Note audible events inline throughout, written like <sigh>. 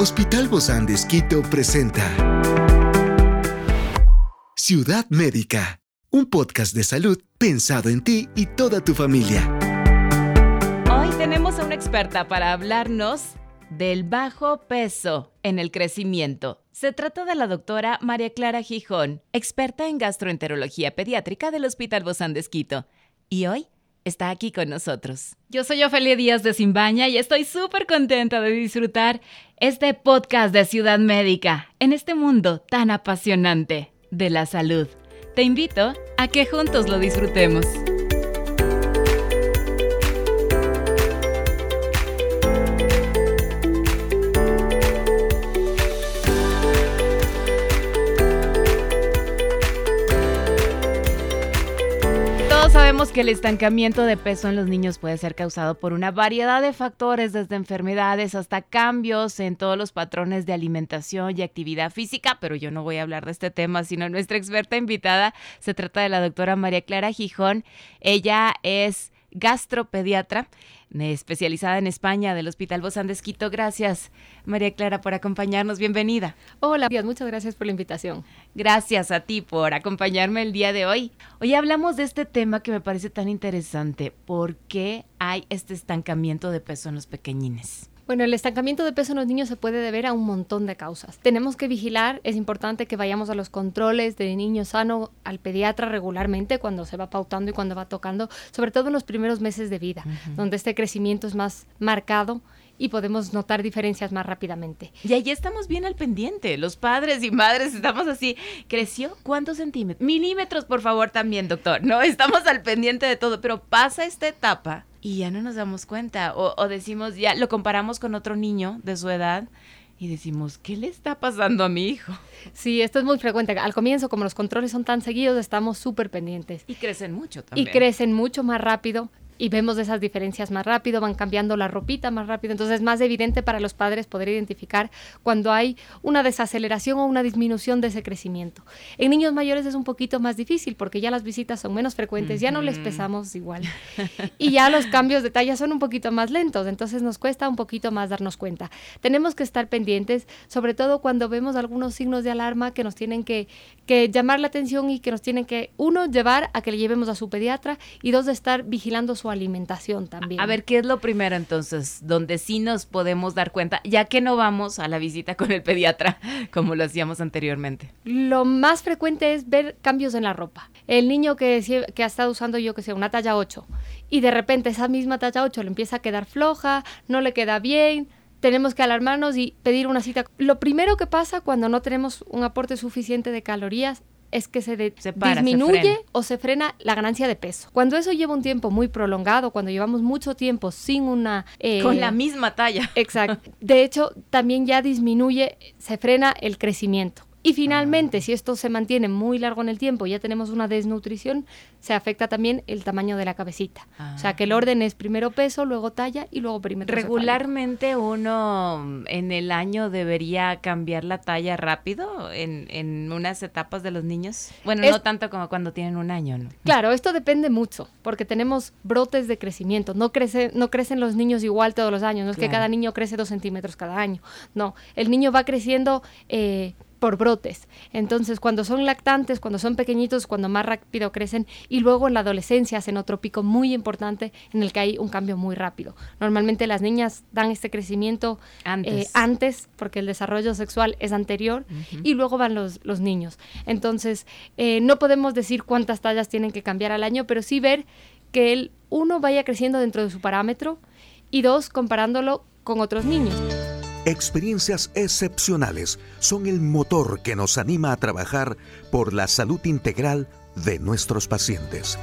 Hospital Bozán de Esquito presenta Ciudad Médica, un podcast de salud pensado en ti y toda tu familia. Hoy tenemos a una experta para hablarnos del bajo peso en el crecimiento. Se trata de la doctora María Clara Gijón, experta en gastroenterología pediátrica del Hospital Bozán de Esquito. Y hoy está aquí con nosotros. Yo soy Ofelia Díaz de Simbaña y estoy súper contenta de disfrutar este podcast de Ciudad Médica en este mundo tan apasionante de la salud. Te invito a que juntos lo disfrutemos. Sabemos que el estancamiento de peso en los niños puede ser causado por una variedad de factores, desde enfermedades hasta cambios en todos los patrones de alimentación y actividad física, pero yo no voy a hablar de este tema, sino nuestra experta invitada se trata de la doctora María Clara Gijón. Ella es gastropediatra especializada en España del Hospital Bozán de Esquito. Gracias, María Clara, por acompañarnos. Bienvenida. Hola, muchas gracias por la invitación. Gracias a ti por acompañarme el día de hoy. Hoy hablamos de este tema que me parece tan interesante. ¿Por qué hay este estancamiento de peso en los pequeñines? Bueno, el estancamiento de peso en los niños se puede deber a un montón de causas. Tenemos que vigilar, es importante que vayamos a los controles de niño sano al pediatra regularmente cuando se va pautando y cuando va tocando, sobre todo en los primeros meses de vida, donde este crecimiento es más marcado y podemos notar diferencias más rápidamente. Y ahí estamos bien al pendiente. Los padres y madres estamos así. ¿Creció cuántos centímetros? Milímetros, por favor, también, doctor. No, estamos al pendiente de todo, pero pasa esta etapa y ya no nos damos cuenta. O, decimos, ya lo comparamos con otro niño de su edad y decimos, ¿qué le está pasando a mi hijo? Sí, esto es muy frecuente. Al comienzo, como los controles son tan seguidos, estamos súper pendientes. Y crecen mucho también. Y crecen mucho más rápido y vemos esas diferencias más rápido, van cambiando la ropita más rápido, entonces es más evidente para los padres poder identificar cuando hay una desaceleración o una disminución de ese crecimiento. En niños mayores es un poquito más difícil porque ya las visitas son menos frecuentes, ya no les pesamos igual y ya los cambios de talla son un poquito más lentos, entonces nos cuesta un poquito más darnos cuenta. Tenemos que estar pendientes, sobre todo cuando vemos algunos signos de alarma que nos tienen que, que llamar la atención y que nos tienen que, uno, llevar a que le llevemos a su pediatra y dos, estar vigilando su alimentación también. A ver, ¿qué es lo primero entonces, donde sí nos podemos dar cuenta, ya que no vamos a la visita con el pediatra <laughs> como lo hacíamos anteriormente? Lo más frecuente es ver cambios en la ropa. El niño que, que ha estado usando yo que sé, una talla 8 y de repente esa misma talla 8 le empieza a quedar floja, no le queda bien, tenemos que alarmarnos y pedir una cita. Lo primero que pasa cuando no tenemos un aporte suficiente de calorías es que se, disminuye o se frena la ganancia de peso. Cuando eso lleva un tiempo muy prolongado, cuando llevamos mucho tiempo sin una... Eh, Con la misma talla. Exacto. De hecho, también ya disminuye, se frena el crecimiento. Y finalmente, si esto se mantiene muy largo en el tiempo, ya tenemos una desnutrición, se afecta también el tamaño de la cabecita. O sea, que el ah. orden es primero peso, luego talla y luego perímetro. Regularmente uno en el año debería cambiar la talla rápido en, en unas etapas de los niños. Bueno, no tanto como cuando tienen un año, ¿no? Claro, esto depende mucho, porque tenemos brotes de crecimiento. No, crece, no crecen los niños igual todos los años, no es que cada niño crece dos centímetros cada año. No, el niño va creciendo... Eh, por brotes. Entonces, cuando son lactantes, cuando son pequeñitos, cuando más rápido crecen y luego en la adolescencia hacen otro pico muy importante en el que hay un cambio muy rápido. Normalmente las niñas dan este crecimiento antes, eh, porque el desarrollo sexual es anterior y luego van los, los niños. Entonces, eh, no podemos decir cuántas tallas tienen que cambiar al año, pero sí ver que el uno vaya creciendo dentro de su parámetro y dos, comparándolo con otros niños. Experiencias excepcionales son el motor que nos anima a trabajar por la salud integral de nuestros pacientes.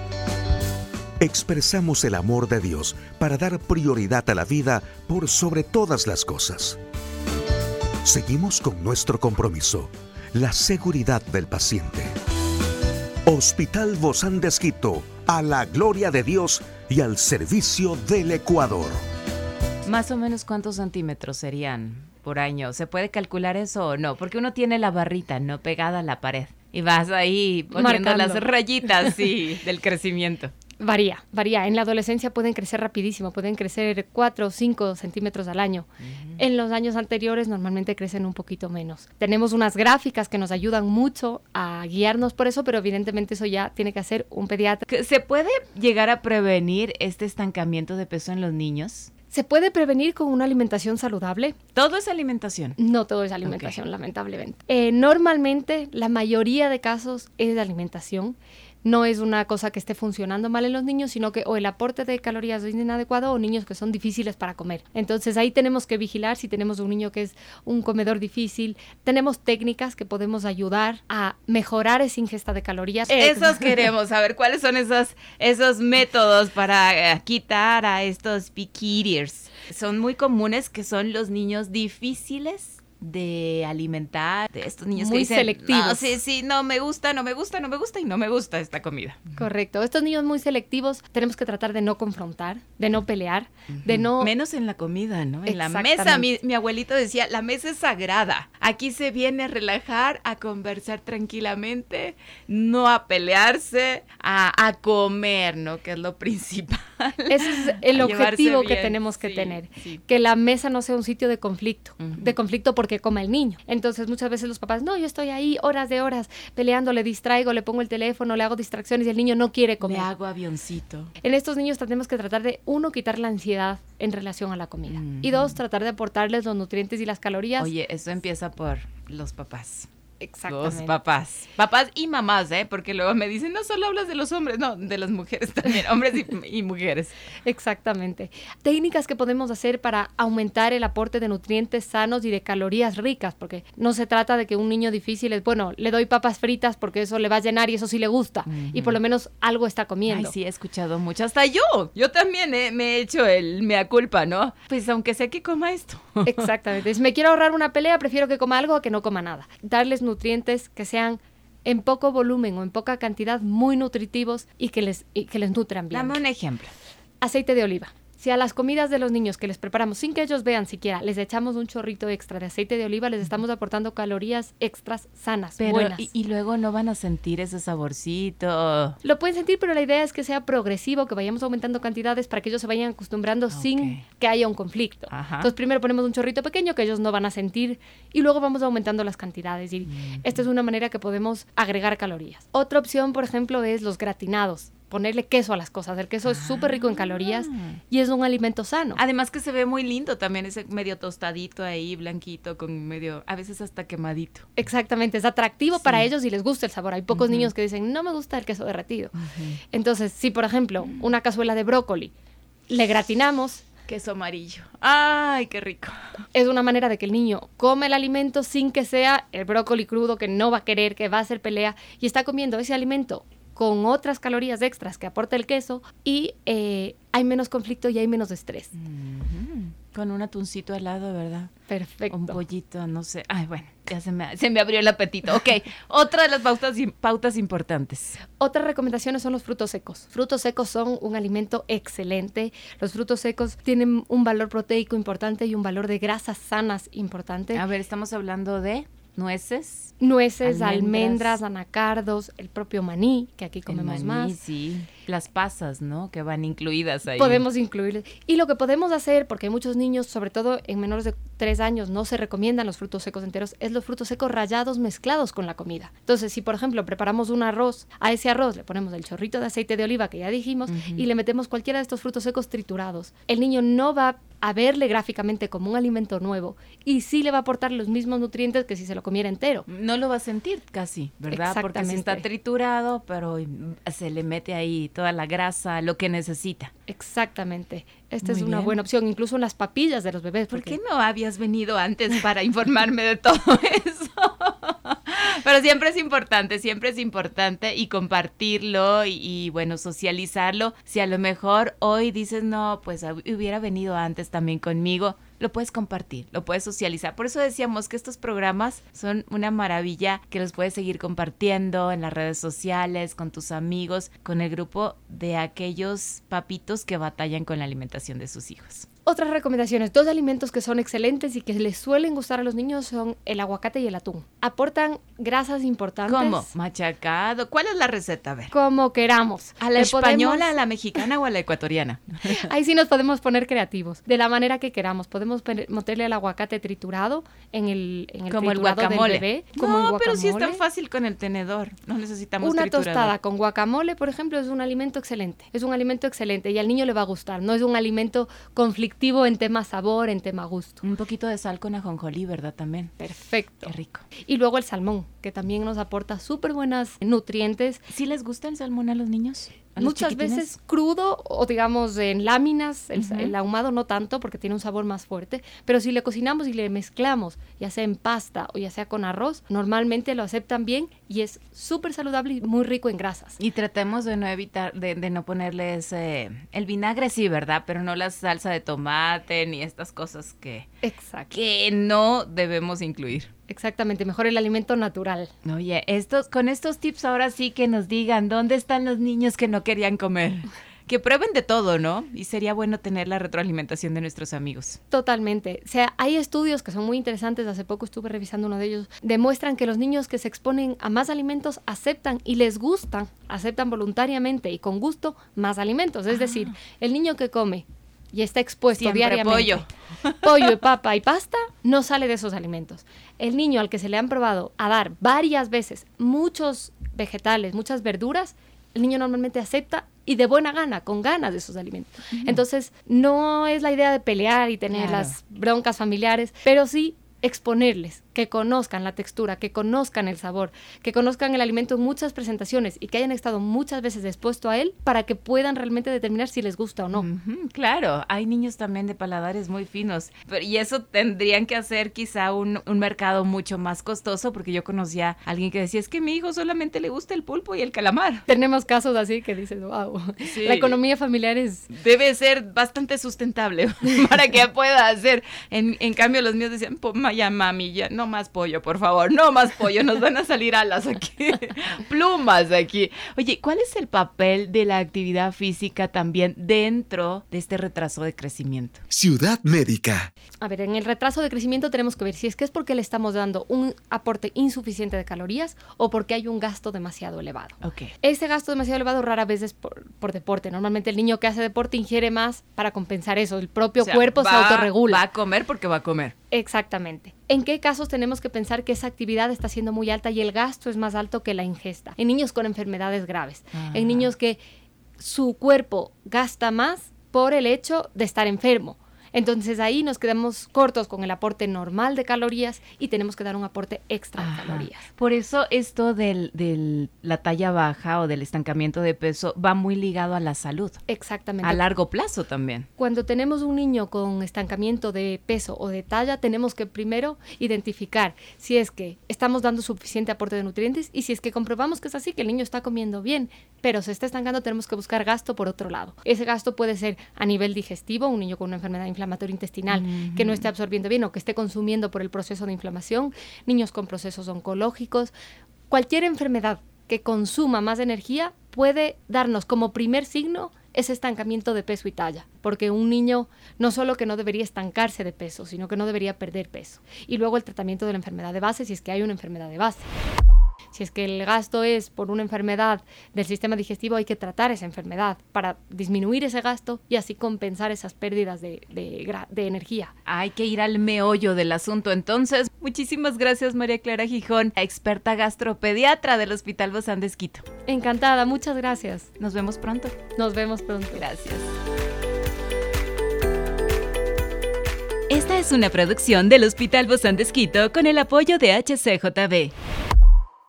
Expresamos el amor de Dios para dar prioridad a la vida por sobre todas las cosas. Seguimos con nuestro compromiso, la seguridad del paciente. Hospital Bozán de Esquito, a la gloria de Dios y al servicio del Ecuador. Más o menos cuántos centímetros serían por año. ¿Se puede calcular eso o no? Porque uno tiene la barrita, no pegada a la pared. Y vas ahí poniendo las rayitas sí, <laughs> del crecimiento. Varía, varía. En la adolescencia pueden crecer rapidísimo, pueden crecer 4 o 5 centímetros al año. En los años anteriores normalmente crecen un poquito menos. Tenemos unas gráficas que nos ayudan mucho a guiarnos por eso, pero evidentemente eso ya tiene que hacer un pediatra. ¿Se puede llegar a prevenir este estancamiento de peso en los niños? ¿Se puede prevenir con una alimentación saludable? ¿Todo es alimentación? No todo es alimentación, lamentablemente. Eh, normalmente, la mayoría de casos es de alimentación no es una cosa que esté funcionando mal en los niños, sino que o el aporte de calorías es inadecuado o niños que son difíciles para comer. Entonces ahí tenemos que vigilar si tenemos un niño que es un comedor difícil. Tenemos técnicas que podemos ayudar a mejorar esa ingesta de calorías. Esos <laughs> queremos saber cuáles son esos, esos métodos para eh, quitar a estos picky eaters. Son muy comunes que son los niños difíciles de alimentar de estos niños muy que dicen, selectivos. No, sí, sí, no me gusta, no me gusta, no me gusta y no me gusta esta comida. Correcto. Estos niños muy selectivos tenemos que tratar de no confrontar, de no pelear, de no... Menos en la comida, ¿no? En la mesa, mi, mi, abuelito decía, la mesa es sagrada. Aquí se viene a relajar, a conversar tranquilamente, no a pelearse, a, a comer, ¿no? Que es lo principal. Ese es el <laughs> objetivo que tenemos que sí, tener. Sí. Que la mesa no sea un sitio de conflicto, uh -huh. de conflicto porque coma el niño. Entonces muchas veces los papás, no, yo estoy ahí horas de horas peleando, le distraigo, le pongo el teléfono, le hago distracciones y el niño no quiere comer. Le hago avioncito. En estos niños tenemos que tratar de, uno, quitar la ansiedad en relación a la comida. Y dos, tratar de aportarles los nutrientes y las calorías. Oye, eso empieza por los papás. Exactamente. Los papás. Papás y mamás, ¿eh? Porque luego me dicen, no solo hablas de los hombres, no, de las mujeres <laughs> también, hombres y, y, mujeres. Exactamente. Técnicas que podemos hacer para aumentar el aporte de nutrientes sanos y de calorías ricas, porque no se trata de que un niño difícil es, bueno, le doy papas fritas porque eso le va a llenar y eso sí le gusta, uh -huh. y por lo menos algo está comiendo. Ay, sí, he escuchado mucho, hasta yo, yo también eh, me he hecho el mea culpa, ¿no? Pues aunque sé que coma esto. Exactamente. Si me quiero ahorrar una pelea, prefiero que coma algo a que no coma nada. Darles nutrientes que sean en poco volumen o en poca cantidad muy nutritivos y que les, y que les nutran bien. Dame un ejemplo. Aceite de oliva. Si a las comidas de los niños que les preparamos sin que ellos vean siquiera, les echamos un chorrito extra de aceite de oliva, les estamos aportando calorías extras sanas, pero, buenas. Y, y, luego no van a sentir ese saborcito. Lo pueden sentir, pero la idea es que sea progresivo, que vayamos aumentando cantidades para que ellos se vayan acostumbrando okay. sin que haya un conflicto. Ajá. Entonces primero ponemos un chorrito pequeño que ellos no van a sentir y luego vamos aumentando las cantidades. Y mm. esta es una manera que podemos agregar calorías. Otra opción, por ejemplo, es los gratinados ponerle queso a las cosas. El queso es súper rico en calorías y es un alimento sano. Además que se ve muy lindo también ese medio tostadito ahí, blanquito, con medio, a veces hasta quemadito. Exactamente, es atractivo sí. para ellos y les gusta el sabor. Hay pocos uh -huh. niños que dicen, no me gusta el queso derretido. Uh -huh. Entonces, si por ejemplo, una cazuela de brócoli, le gratinamos, queso amarillo. ¡Ay, qué rico! Es una manera de que el niño come el alimento sin que sea el brócoli crudo que no va a querer, que va a hacer pelea y está comiendo ese alimento con otras calorías extras que aporta el queso y eh, hay menos conflicto y hay menos estrés. Mm -hmm. Con un atuncito al lado, ¿verdad? Perfecto. Un pollito, no sé. Ay, bueno, ya se me, se me abrió el apetito. Ok, <laughs> otra de las pautas, pautas importantes. Otras recomendaciones son los frutos secos. Frutos secos son un alimento excelente. Los frutos secos tienen un valor proteico importante y un valor de grasas sanas importante. A ver, estamos hablando de nueces. Nueces, almendras. almendras, anacardos, el propio maní, que aquí comemos el maní, más. Sí, las pasas, ¿no? Que van incluidas ahí. Podemos incluir. Y lo que podemos hacer, porque hay muchos niños, sobre todo en menores de tres años, no se recomiendan los frutos secos enteros, es los frutos secos rallados mezclados con la comida. Entonces, si por ejemplo preparamos un arroz, a ese arroz le ponemos el chorrito de aceite de oliva que ya dijimos uh -huh. y le metemos cualquiera de estos frutos secos triturados, el niño no va a verle gráficamente como un alimento nuevo y sí le va a aportar los mismos nutrientes que si se lo comiera entero. No lo va a sentir casi, ¿verdad? Porque si está triturado, pero se le mete ahí toda la grasa, lo que necesita. Exactamente. Esta Muy es una bien. buena opción, incluso en las papillas de los bebés. ¿Por qué no habías venido antes para informarme de todo <laughs> eso? Pero siempre es importante, siempre es importante y compartirlo y, bueno, socializarlo. Si a lo mejor hoy dices, no, pues hubiera venido antes también conmigo, lo puedes compartir, lo puedes socializar. Por eso decíamos que estos programas son una maravilla que los puedes seguir compartiendo en las redes sociales, con tus amigos, con el grupo de aquellos papitos que batallan con la alimentación de sus hijos. Otras recomendaciones, dos alimentos que son excelentes y que les suelen gustar a los niños son el aguacate y el atún. Aportan grasas importantes. ¿Cómo? Machacado. ¿Cuál es la receta? A ver. Como queramos. ¿A la española, a la mexicana o a la ecuatoriana? <laughs> Ahí sí nos podemos poner creativos, de la manera que queramos. Podemos meterle el aguacate triturado en el, en el como el guacamole. bebé. Como no, pero sí es tan fácil con el tenedor. No necesitamos Una tostada con guacamole, por ejemplo, es un alimento excelente. Es un alimento excelente y al niño le va a gustar. No es un alimento conflictivo en tema sabor, en tema gusto. Un poquito de sal con ajonjolí, ¿verdad? También. Perfecto. Qué rico. Y luego el salmón, que también nos aporta súper buenas nutrientes. ¿Sí les gusta el salmón a los niños? Muchas veces crudo o digamos en láminas, el, ahumado no tanto porque tiene un sabor más fuerte, pero si le cocinamos y le mezclamos, ya sea en pasta o ya sea con arroz, normalmente lo aceptan bien y es súper saludable y muy rico en grasas. Y tratemos de no evitar, de, no ponerles eh, el vinagre, sí, ¿verdad? Pero no la salsa de tomate ni estas cosas que, que no debemos incluir. Exactamente, mejor el alimento natural. Oye, estos, con estos tips ahora sí que nos digan dónde están los niños que no querían comer. <laughs> Que prueben de todo, ¿no? Y sería bueno tener la retroalimentación de nuestros amigos. Totalmente. O sea, hay estudios que son muy interesantes, hace poco estuve revisando uno de ellos, demuestran que los niños que se exponen a más alimentos aceptan y les gustan, aceptan voluntariamente y con gusto más alimentos. Es decir, ah. el niño que come y está expuesto diariamente. pollo. <laughs> Pollo y papa y pasta, no sale de esos alimentos. El niño al que se le han probado a dar varias veces muchos vegetales, muchas verduras, el niño normalmente acepta y de buena gana, con ganas de esos alimentos. Entonces, no es la idea de pelear y tener las broncas familiares, pero sí exponerles, que conozcan la textura, que conozcan el sabor, que conozcan el alimento en muchas presentaciones y que hayan estado muchas veces expuesto a él para que puedan realmente determinar si les gusta o no. claro, hay niños también de paladares muy finos y eso tendrían que hacer quizá un, mercado mucho más costoso porque yo conocía a alguien que decía es que mi hijo solamente le gusta el pulpo y el calamar. Tenemos casos así que dices, wow, la economía familiar es... Debe ser bastante sustentable <laughs> para que pueda hacer. En, en cambio los míos decían, ya mami, ya no más pollo, por favor, no más pollo, nos van a salir alas aquí, <laughs> plumas aquí. Oye, ¿cuál es el papel de la actividad física también dentro de este retraso de crecimiento? Ciudad Médica. A ver, en el retraso de crecimiento tenemos que ver si es que es porque le estamos dando un aporte insuficiente de calorías o porque hay un gasto demasiado elevado. Okay. Ese gasto demasiado elevado rara vez es por, deporte. Normalmente el niño que hace deporte ingiere más para compensar eso. El propio cuerpo se autorregula. Va a comer porque va a comer. Exactamente. ¿En qué casos tenemos que pensar que esa actividad está siendo muy alta y el gasto es más alto que la ingesta? En niños con enfermedades graves, en niños que su cuerpo gasta más por el hecho de estar enfermo entonces ahí nos quedamos cortos con el aporte normal de calorías y tenemos que dar un aporte extra de calorías. Por eso esto de la talla baja o del estancamiento de peso va muy ligado a la salud. Exactamente. A largo plazo también. Cuando tenemos un niño con estancamiento de peso o de talla, tenemos que primero identificar si es que estamos dando suficiente aporte de nutrientes y si es que comprobamos que es así, que el niño está comiendo bien, pero se está estancando, tenemos que buscar gasto por otro lado. Ese gasto puede ser a nivel digestivo, un niño con una enfermedad inflamatoria intestinal que no esté absorbiendo bien o que esté consumiendo por el proceso de inflamación, niños con procesos oncológicos, cualquier enfermedad que consuma más energía puede darnos como primer signo ese estancamiento de peso y talla, porque un niño no solo que no debería estancarse de peso, sino que no debería perder peso. Y luego el tratamiento de la enfermedad de base, si es que hay una enfermedad de base. Si es que el gasto es por una enfermedad del sistema digestivo, hay que tratar esa enfermedad para disminuir ese gasto y así compensar esas pérdidas de, energía. Hay que ir al meollo del asunto. Entonces, muchísimas gracias María Clara Gijón, experta gastropediatra del Hospital Bozán de Esquito. Encantada, muchas gracias. Nos vemos pronto. Nos vemos pronto. Gracias. Esta es una producción del Hospital Bozán de Esquito con el apoyo de HCJB.